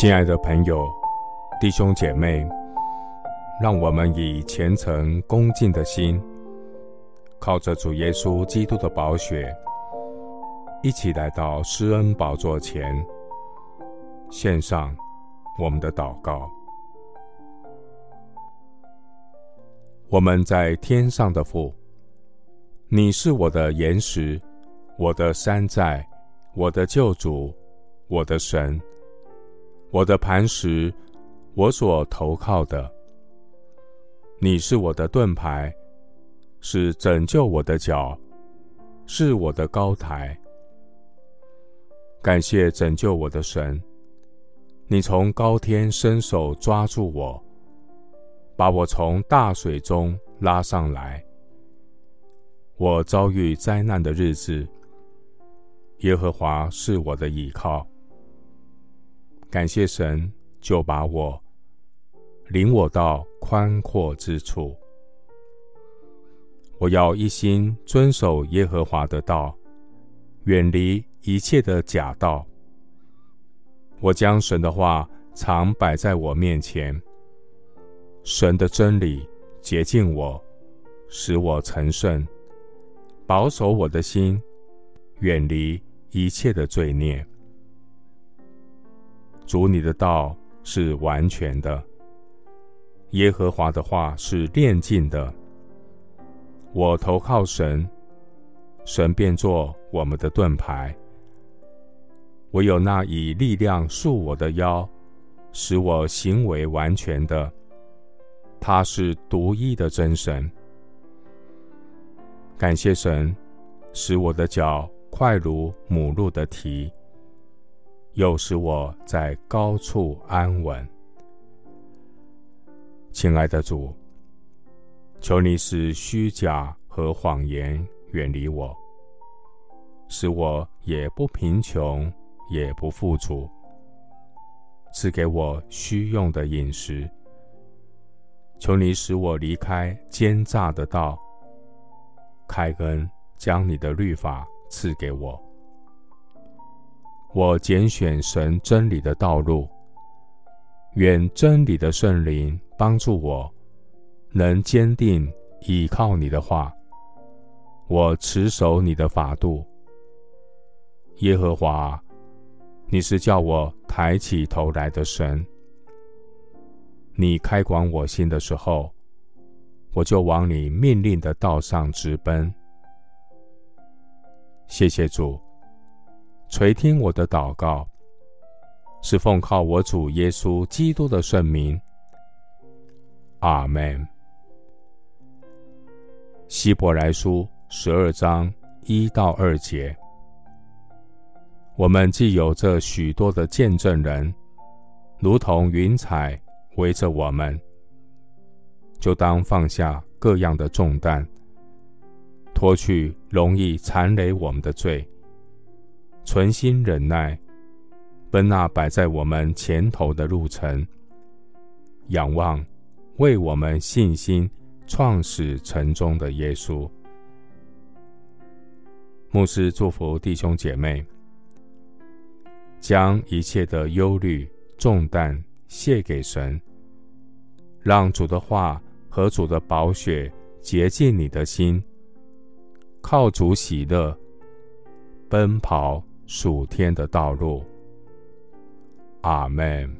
亲爱的朋友、弟兄姐妹，让我们以虔诚恭敬的心，靠着主耶稣基督的宝血，一起来到施恩宝座前，献上我们的祷告。我们在天上的父，你是我的岩石，我的山寨，我的救主，我的神。我的磐石，我所投靠的，你是我的盾牌，是拯救我的脚，是我的高台。感谢拯救我的神，你从高天伸手抓住我，把我从大水中拉上来。我遭遇灾难的日子，耶和华是我的依靠。感谢神，就把我领我到宽阔之处。我要一心遵守耶和华的道，远离一切的假道。我将神的话常摆在我面前，神的真理洁净我，使我成圣，保守我的心，远离一切的罪孽。主，你的道是完全的，耶和华的话是炼净的。我投靠神，神便作我们的盾牌。唯有那以力量束我的腰，使我行为完全的，他是独一的真神。感谢神，使我的脚快如母鹿的蹄。又使我在高处安稳。亲爱的主，求你使虚假和谎言远离我，使我也不贫穷，也不富足。赐给我需用的饮食。求你使我离开奸诈的道，开恩将你的律法赐给我。我拣选神真理的道路，愿真理的圣灵帮助我，能坚定倚靠你的话。我持守你的法度，耶和华，你是叫我抬起头来的神。你开广我心的时候，我就往你命令的道上直奔。谢谢主。垂听我的祷告，是奉靠我主耶稣基督的圣名。阿门。希伯来书十二章一到二节，我们既有这许多的见证人，如同云彩围着我们，就当放下各样的重担，脱去容易缠累我们的罪。存心忍耐，奔那摆在我们前头的路程，仰望为我们信心创始成终的耶稣。牧师祝福弟兄姐妹，将一切的忧虑重担卸给神，让主的话和主的宝血洁净你的心，靠主喜乐，奔跑属天的道路，阿门。